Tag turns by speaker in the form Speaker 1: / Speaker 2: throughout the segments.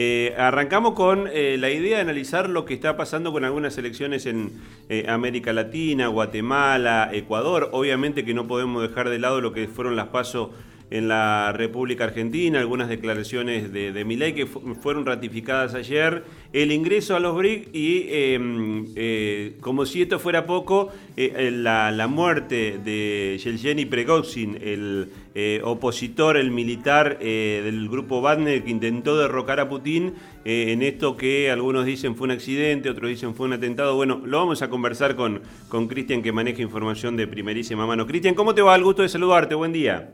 Speaker 1: Eh, arrancamos con eh, la idea de analizar lo que está pasando con algunas elecciones en eh, América Latina, Guatemala, Ecuador. Obviamente que no podemos dejar de lado lo que fueron las pasos en la República Argentina, algunas declaraciones de, de que fueron ratificadas ayer, el ingreso a los BRIC y, em, eh, como si esto fuera poco, eh, la, muerte de Yelgeni Pregozin, el eh, opositor, el militar del grupo Wagner que intentó derrocar a Putin en esto que algunos dicen fue un accidente, otros dicen fue un atentado. Bueno, lo vamos a conversar con Cristian que maneja información de primerísima mano. Cristian, ¿cómo te va? El gusto de saludarte. Buen día.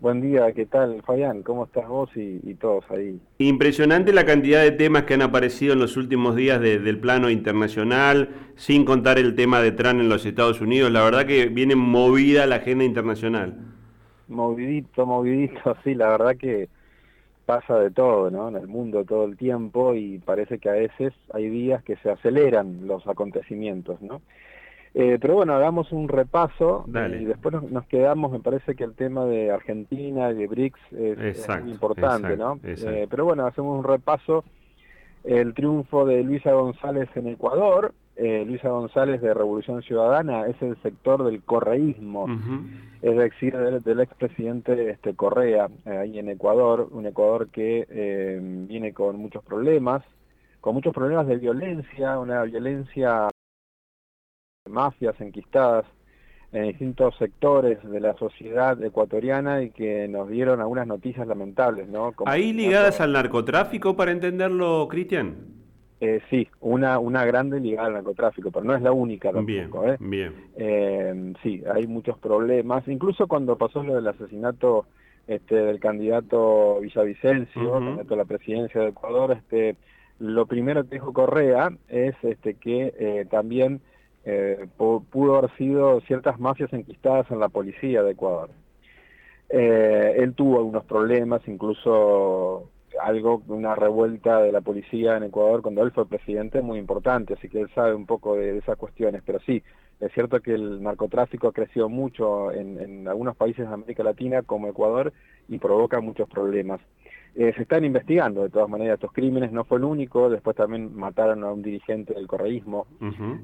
Speaker 2: Buen día, ¿qué tal, Fabián? ¿Cómo estás vos y, todos ahí?
Speaker 1: Impresionante la cantidad de temas que han aparecido en los últimos días del plano internacional, sin contar el tema de Trump en los Estados Unidos. La verdad que viene movida la agenda internacional.
Speaker 2: Movidito, movidito, sí, la verdad que pasa de todo, ¿no? En el mundo todo el tiempo y parece que a veces hay días que se aceleran los acontecimientos, ¿no? Eh, pero bueno, hagamos un repaso y después nos, quedamos, me parece que el tema de Argentina y de BRICS es, muy importante, ¿no? Eh, pero bueno, hacemos un repaso. El triunfo de Luisa González en Ecuador, eh, Luisa González de Revolución Ciudadana es el sector del correísmo, es decir, del, expresidente este, Correa, ahí en Ecuador, un Ecuador que viene con muchos problemas, con muchos problemas de violencia, una violencia mafias enquistadas en distintos sectores de la sociedad ecuatoriana y que nos dieron algunas noticias lamentables, ¿no?
Speaker 1: ¿Ahí ligadas al narcotráfico, para entenderlo, Cristian?
Speaker 2: Eh, sí, una, una grande ligada al narcotráfico, pero no es la única tampoco.
Speaker 1: Bien,
Speaker 2: ¿eh?
Speaker 1: bien.
Speaker 2: Eh, sí, hay muchos problemas. Incluso cuando pasó lo del asesinato este, del candidato Villavicencio, candidato a la presidencia de Ecuador, este, lo primero que dijo Correa es este, que eh, también eh, pudo haber sido ciertas mafias enquistadas en la policía de Ecuador. Eh, él tuvo algunos problemas, incluso algo, una revuelta de la policía en Ecuador cuando él fue presidente muy importante, así que él sabe un poco de, esas cuestiones, pero sí, es cierto que el narcotráfico ha crecido mucho en, en algunos países de América Latina como Ecuador y provoca muchos problemas. Eh, se están investigando de todas maneras estos crímenes, no fue el único, después también mataron a un dirigente del correísmo,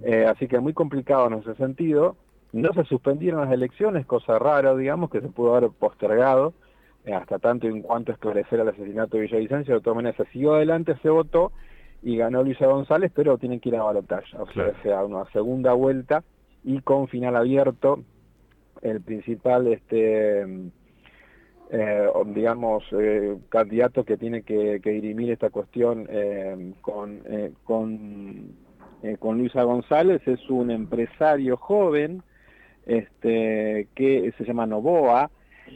Speaker 2: eh, así que muy complicado en ese sentido. No se suspendieron las elecciones, cosa rara, digamos, que se pudo haber postergado eh, hasta tanto en cuanto esclarecer el asesinato de Villavicencio, de todas maneras se siguió adelante, se votó y ganó Luisa González, pero tienen que ir a balotaje, o sea, una segunda vuelta y con final abierto, el principal este eh, digamos, eh, candidato que tiene que, dirimir esta cuestión eh, con, eh, con, con Luisa González es un empresario joven este, que se llama Novoa,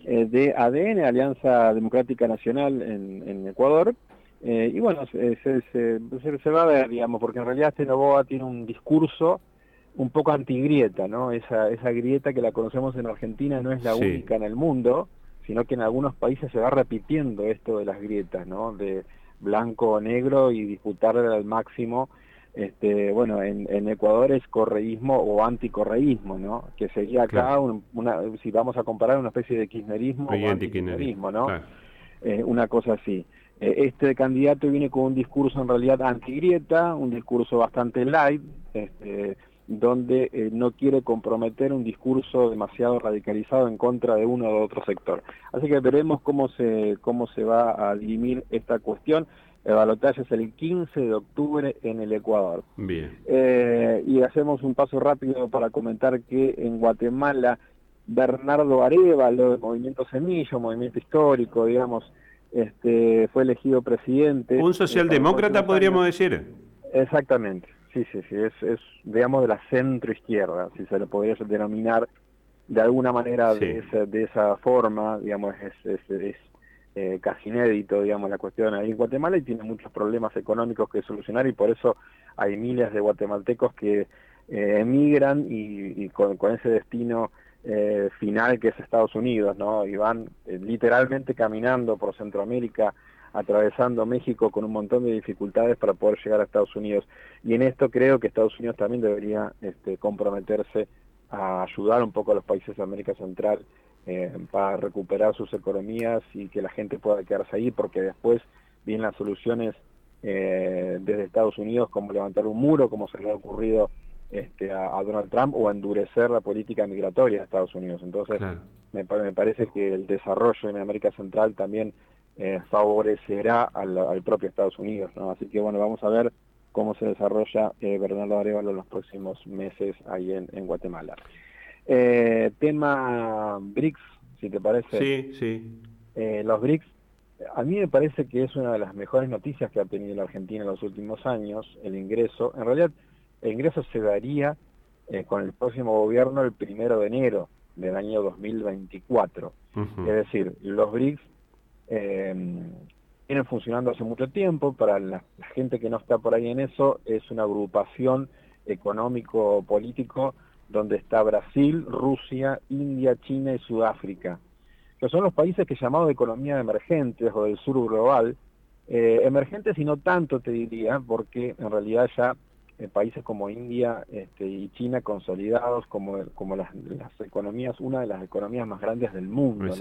Speaker 2: de ADN, Alianza Democrática Nacional en, Ecuador, y bueno, se, se, va a ver, digamos, porque en realidad este Novoa tiene un discurso un poco antigrieta, ¿no? Esa, esa grieta que la conocemos en Argentina no es la única en el mundo, sino que en algunos países se va repitiendo esto de las grietas, ¿no? De blanco o negro y disputar al máximo. Este, bueno, en, Ecuador es correísmo o anticorreísmo, ¿no? Que sería acá, una, si vamos a comparar, una especie de kirchnerismo o antikirchnerismo, ¿no? Eh, una cosa así. Eh, este candidato viene con un discurso en realidad antigrieta, un discurso bastante light, este, donde eh, no quiere comprometer un discurso demasiado radicalizado en contra de uno o otro sector. Así que veremos cómo se, cómo se va a dirimir esta cuestión. El balotaje es el 15 de octubre en el Ecuador.
Speaker 1: Bien.
Speaker 2: Eh, y hacemos un paso rápido para comentar que en Guatemala Bernardo Arevalo, del Movimiento Semillo, Movimiento Histórico, digamos, este, fue elegido presidente.
Speaker 1: Un socialdemócrata, podríamos decir.
Speaker 2: Exactamente. Sí, sí, sí, es, es digamos, de la centro-izquierda, si se lo podría denominar de alguna manera de, esa, de esa forma, digamos, es, es, eh, casi inédito, digamos, la cuestión ahí en Guatemala y tiene muchos problemas económicos que solucionar y por eso hay miles de guatemaltecos que eh, emigran y, con, ese destino eh, final que es Estados Unidos, ¿no? Y van literalmente caminando por Centroamérica atravesando México con un montón de dificultades para poder llegar a Estados Unidos. Y en esto creo que Estados Unidos también debería este, comprometerse a ayudar un poco a los países de América Central eh, para recuperar sus economías y que la gente pueda quedarse ahí, porque después bien las soluciones eh, desde Estados Unidos como levantar un muro, como se le ha ocurrido este, a, Donald Trump, o endurecer la política migratoria de Estados Unidos. Entonces, me, parece que el desarrollo en América Central también eh, favorecerá al, propio Estados Unidos. Así que bueno, vamos a ver cómo se desarrolla eh, Bernardo Arevalo en los próximos meses ahí en, Guatemala. Eh, tema BRICS, si te parece.
Speaker 1: Sí, sí.
Speaker 2: los BRICS a mí me parece que es una de las mejores noticias que ha tenido la Argentina en los últimos años, el ingreso. En realidad, el ingreso se daría eh, con el próximo gobierno el primero de enero del año 2024. Es decir, los BRICS eh, vienen funcionando hace mucho tiempo. Para la, gente que no está por ahí en eso, es una agrupación económico-político donde está Brasil, Rusia, India, China y Sudáfrica que son los países que llamamos de economía emergentes o del sur global, eh, emergentes y no tanto te diría, porque en realidad ya eh, países como India este, y China consolidados como, como las, economías, una de las economías más grandes del mundo.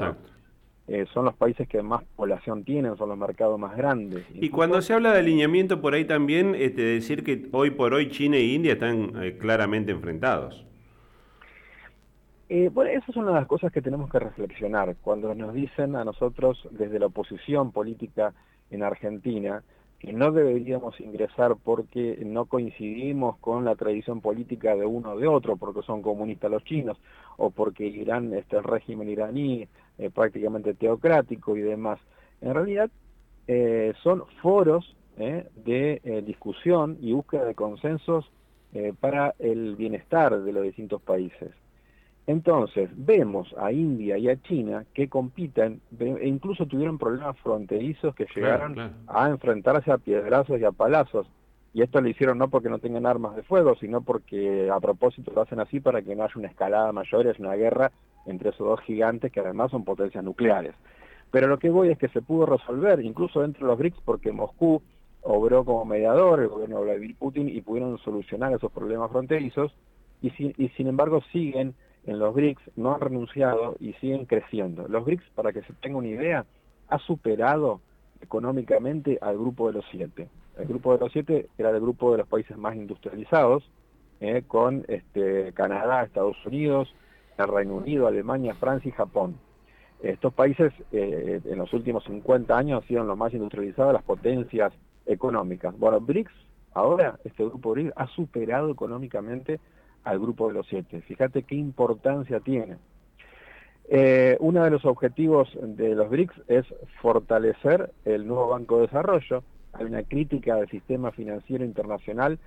Speaker 2: Eh, son los países que más población tienen, son los mercados más grandes.
Speaker 1: Y cuando se habla de alineamiento por ahí también, este, decir que hoy por hoy China e India están claramente enfrentados.
Speaker 2: Eh, bueno, esa es una de las cosas que tenemos que reflexionar. Cuando nos dicen a nosotros desde la oposición política en Argentina que no deberíamos ingresar porque no coincidimos con la tradición política de uno o de otro, porque son comunistas los chinos, o porque Irán, este, el régimen iraní eh, prácticamente teocrático y demás. En realidad eh, son foros de discusión y búsqueda de consensos para el bienestar de los distintos países. Entonces, vemos a India y a China que compiten, e incluso tuvieron problemas fronterizos que llegaron a enfrentarse a piedrazos y a palazos. Y esto lo hicieron no porque no tengan armas de fuego, sino porque a propósito lo hacen así para que no haya una escalada mayor haya una guerra entre esos dos gigantes que además son potencias nucleares. Pero lo que voy es que se pudo resolver, incluso dentro de los BRICS, porque Moscú obró como mediador, el gobierno de Vladimir Putin, y pudieron solucionar esos problemas fronterizos, y, y sin embargo siguen en los BRICS no han renunciado y siguen creciendo. Los BRICS, para que se tenga una idea, ha superado económicamente al grupo de los siete. El grupo de los siete era el grupo de los países más industrializados, eh, con este, Canadá, Estados Unidos, el Reino Unido, Alemania, Francia y Japón. Estos países eh, en los últimos 50 años han sido los más industrializados, las potencias económicas. Bueno, BRICS, ahora este grupo BRICS ha superado económicamente al grupo de los siete. Fíjate qué importancia tiene. Eh, uno de los objetivos de los BRICS es fortalecer el nuevo Banco de Desarrollo. Hay una crítica al sistema financiero internacional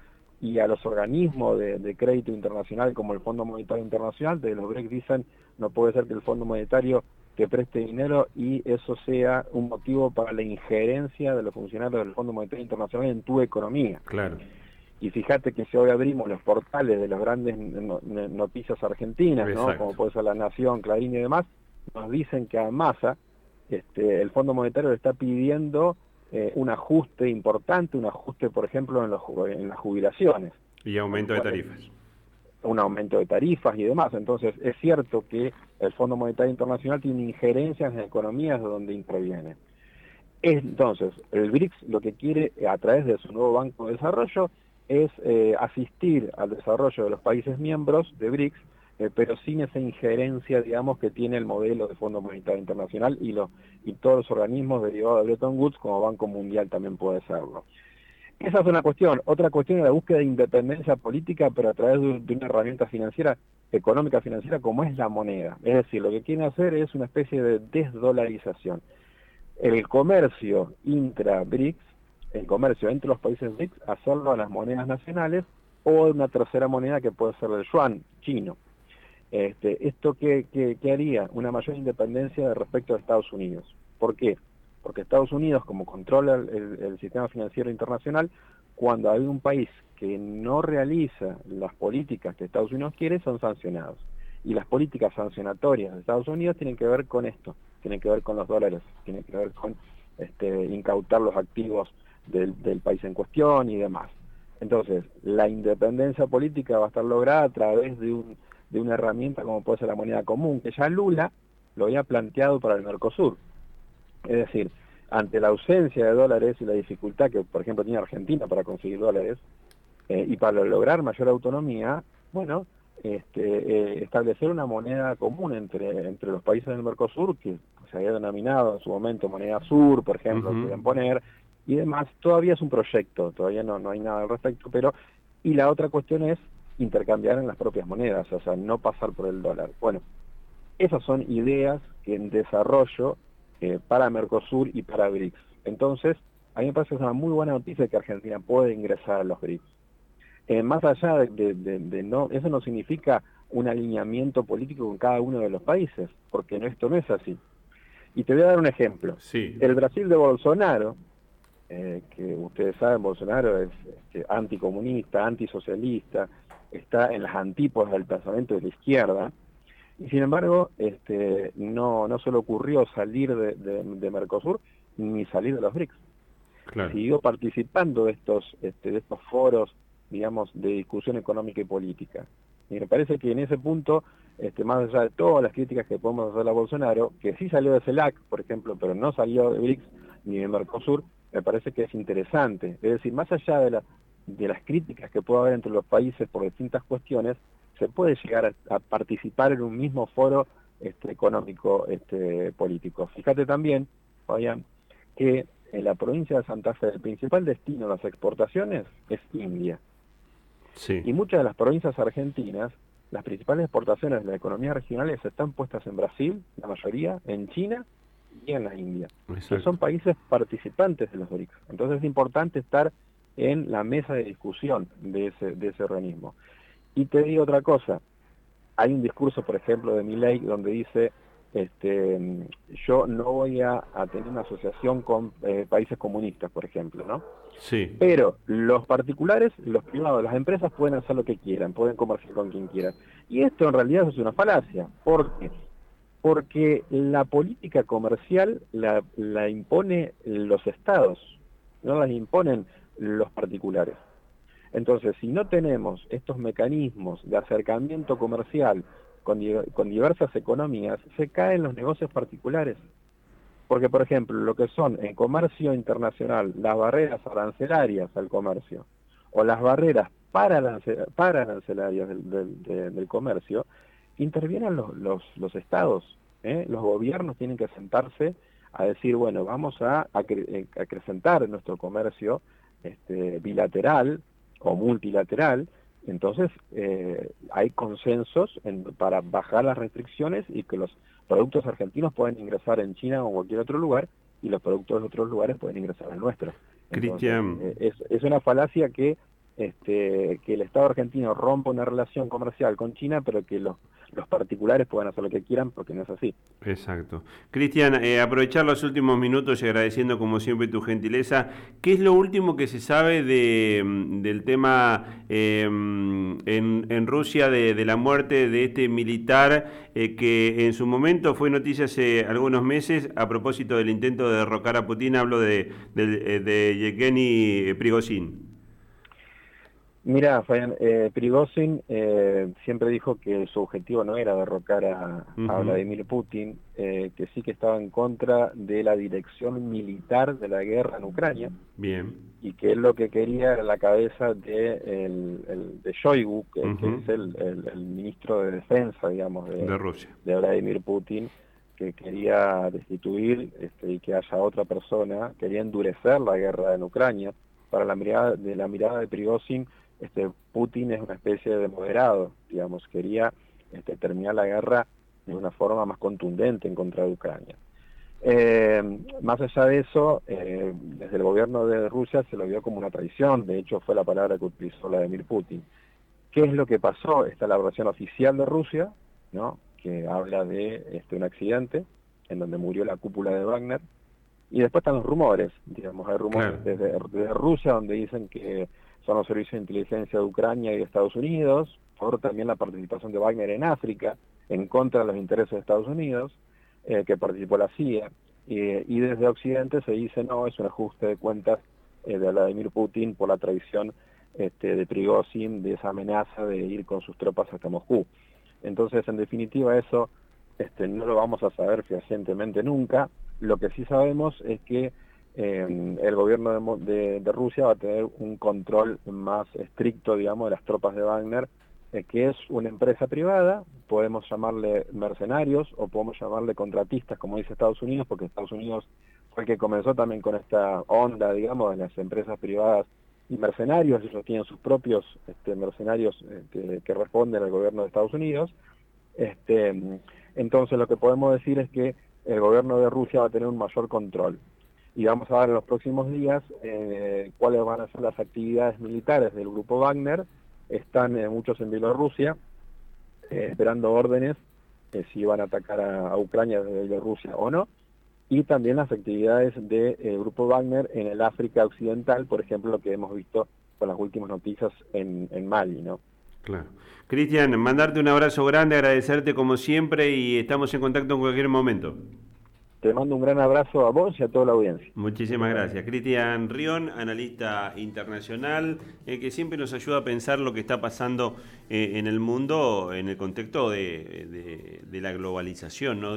Speaker 2: y a los organismos de, crédito internacional como el Fondo Monetario Internacional. De los BRICS dicen no puede ser que el Fondo Monetario te preste dinero y eso sea un motivo para la injerencia de los funcionarios del Fondo Monetario Internacional en tu economía.
Speaker 1: Claro.
Speaker 2: Y fíjate que si hoy abrimos los portales de las grandes noticias argentinas, ¿no? como puede ser La Nación, Clarín y demás, nos dicen que a Massa este, el Fondo Monetario le está pidiendo eh, un ajuste importante, un ajuste, por ejemplo, en, los, en las jubilaciones.
Speaker 1: Y aumento de tarifas.
Speaker 2: Un aumento de tarifas y demás. Entonces, es cierto que el Fondo Monetario Internacional tiene injerencias en economías donde interviene. Entonces, el BRICS lo que quiere, a través de su nuevo Banco de Desarrollo, es eh, asistir al desarrollo de los países miembros de BRICS, eh, pero sin esa injerencia, digamos, que tiene el modelo de Fondo Monetario Internacional y, los, y todos los organismos derivados de Bretton Woods, como Banco Mundial también puede serlo. Esa es una cuestión. Otra cuestión es la búsqueda de independencia política, pero a través de, de una herramienta financiera, económica financiera, como es la moneda. Es decir, lo que quieren hacer es una especie de desdolarización. El comercio intra-BRICS el comercio entre los países BRICS, hacerlo a las monedas nacionales o una tercera moneda que puede ser el yuan chino. Este, ¿Esto qué, haría? Una mayor independencia respecto a Estados Unidos. ¿Por qué? Porque Estados Unidos, como controla el, sistema financiero internacional, cuando hay un país que no realiza las políticas que Estados Unidos quiere, son sancionados. Y las políticas sancionatorias de Estados Unidos tienen que ver con esto, tienen que ver con los dólares, tienen que ver con este, incautar los activos del, país en cuestión y demás. Entonces, la independencia política va a estar lograda a través de, un, de una herramienta como puede ser la moneda común, que ya Lula lo había planteado para el Mercosur. Es decir, ante la ausencia de dólares y la dificultad que, por ejemplo, tiene Argentina para conseguir dólares, eh, y para lograr mayor autonomía, bueno, este, eh, establecer una moneda común entre, entre los países del Mercosur, que se había denominado en su momento moneda sur, por ejemplo, uh poner, y demás, todavía es un proyecto, todavía no, no hay nada al respecto, pero, y la otra cuestión es intercambiar en las propias monedas, o sea, no pasar por el dólar. Bueno, esas son ideas en desarrollo eh, para Mercosur y para BRICS. Entonces, a mí me parece que es una muy buena noticia que Argentina puede ingresar a los BRICS. Eh, más allá de, no, eso no significa un alineamiento político con cada uno de los países, porque esto no es así. Y te voy a dar un ejemplo. El Brasil de Bolsonaro, eh, que ustedes saben, Bolsonaro es este, anticomunista, antisocialista, está en las antípodas del pensamiento de la izquierda, y sin embargo, este, no, no solo ocurrió salir de, Mercosur, ni salir de los BRICS. Siguió participando de estos, este, de estos foros digamos, de discusión económica y política. Y me parece que en ese punto, este, más allá de todas las críticas que podemos hacer a Bolsonaro, que sí salió de CELAC, por ejemplo, pero no salió de BRICS ni de Mercosur, me parece que es interesante. Es decir, más allá de, la, de las críticas que pueda haber entre los países por distintas cuestiones, se puede llegar a, participar en un mismo foro este, económico este, político. Fíjate también, Fabián, que en la provincia de Santa Fe el principal destino de las exportaciones es India. Y muchas de las provincias argentinas, las principales exportaciones de la economía regionales están puestas en Brasil, la mayoría, en China y en la India. Que son países participantes de los BRICS. Entonces es importante estar en la mesa de discusión de ese, de ese organismo. Y te digo otra cosa, hay un discurso, por ejemplo, de mi ley donde dice este, yo no voy a, tener una asociación con eh, países comunistas, por ejemplo, ¿no?
Speaker 1: Sí.
Speaker 2: Pero los particulares, los privados, las empresas pueden hacer lo que quieran, pueden comerciar con quien quieran. Y esto en realidad es una falacia. ¿Por qué? Porque la política comercial la, la impone los estados, no la imponen los particulares. Entonces, si no tenemos estos mecanismos de acercamiento comercial con, diversas economías, se caen los negocios particulares. Porque, por ejemplo, lo que son en comercio internacional las barreras arancelarias al comercio o las barreras para, para arancelarias del, comercio, intervienen los, los, estados. ¿eh? Los gobiernos tienen que sentarse a decir, bueno, vamos a, acrecentar nuestro comercio este, bilateral o multilateral entonces, eh, hay consensos para bajar las restricciones y que los productos argentinos pueden ingresar en China o en cualquier otro lugar y los productos de otros lugares pueden ingresar en nuestro.
Speaker 1: Cristian.
Speaker 2: Eh, es, es una falacia que este, que el Estado argentino rompa una relación comercial con China, pero que los, particulares puedan hacer lo que quieran, porque no es así.
Speaker 1: Exacto. Cristian, eh, aprovechar los últimos minutos y agradeciendo como siempre tu gentileza, ¿qué es lo último que se sabe de, mm, del tema em, en, en, Rusia de, la muerte de este militar eh, que en su momento fue noticia hace algunos meses a propósito del intento de derrocar a Putin? Hablo de, de, de Yevgeny Prigozhin.
Speaker 2: Mira, Fabián, eh, Prigozhin eh, siempre dijo que su objetivo no era derrocar a, Vladimir Putin, eh, que sí que estaba en contra de la dirección militar de la guerra en Ucrania.
Speaker 1: Bien.
Speaker 2: Y que él lo que quería era la cabeza de, el, de Shoigu, que, es el, ministro de defensa, digamos, de,
Speaker 1: Rusia.
Speaker 2: de Vladimir Putin, que quería destituir este, y que haya otra persona, quería endurecer la guerra en Ucrania. Para la mirada de la mirada de Prigozhin, este, Putin es una especie de moderado, digamos, quería este, terminar la guerra de una forma más contundente en contra de Ucrania. Eh, más allá de eso, eh, desde el gobierno de Rusia se lo vio como una traición, de hecho fue la palabra que utilizó Vladimir Putin. ¿Qué es lo que pasó? Está la versión oficial de Rusia, ¿no? que habla de este, un accidente en donde murió la cúpula de Wagner, y después están los rumores, digamos, hay rumores desde, desde Rusia donde dicen que son los servicios de inteligencia de Ucrania y de Estados Unidos, por también la participación de Wagner en África, en contra de los intereses de Estados Unidos, eh, que participó la CIA, y desde Occidente se dice, no, es un ajuste de cuentas eh, de Vladimir Putin por la traición este, de Prigozhin, de esa amenaza de ir con sus tropas hasta Moscú. Entonces, en definitiva, eso este, no lo vamos a saber fehacientemente nunca, Lo que sí sabemos es que eh, el gobierno de, Rusia va a tener un control más estricto, digamos, de las tropas de Wagner, eh, que es una empresa privada, podemos llamarle mercenarios o podemos llamarle contratistas, como dice Estados Unidos, porque Estados Unidos fue el que comenzó también con esta onda, digamos, de las empresas privadas y mercenarios, ellos tienen sus propios este, mercenarios este, que responden al gobierno de Estados Unidos. Este, entonces lo que podemos decir es que el gobierno de Rusia va a tener un mayor control y vamos a ver en los próximos días eh, cuáles van a ser las actividades militares del grupo Wagner. Están eh, muchos en Bielorrusia eh, esperando órdenes si van a atacar a, Ucrania desde Bielorrusia o no. Y también las actividades del grupo Wagner en el África Occidental, por ejemplo, lo que hemos visto con las últimas noticias en, en Mali, ¿no?
Speaker 1: Claro. Cristian, mandarte un abrazo grande, agradecerte como siempre y estamos en contacto en cualquier momento.
Speaker 2: Te mando un gran abrazo a vos y a toda la audiencia.
Speaker 1: Muchísimas gracias. Cristian Rión, analista internacional, eh, que siempre nos ayuda a pensar lo que está pasando eh, en el mundo en el contexto de, de la globalización, ¿no?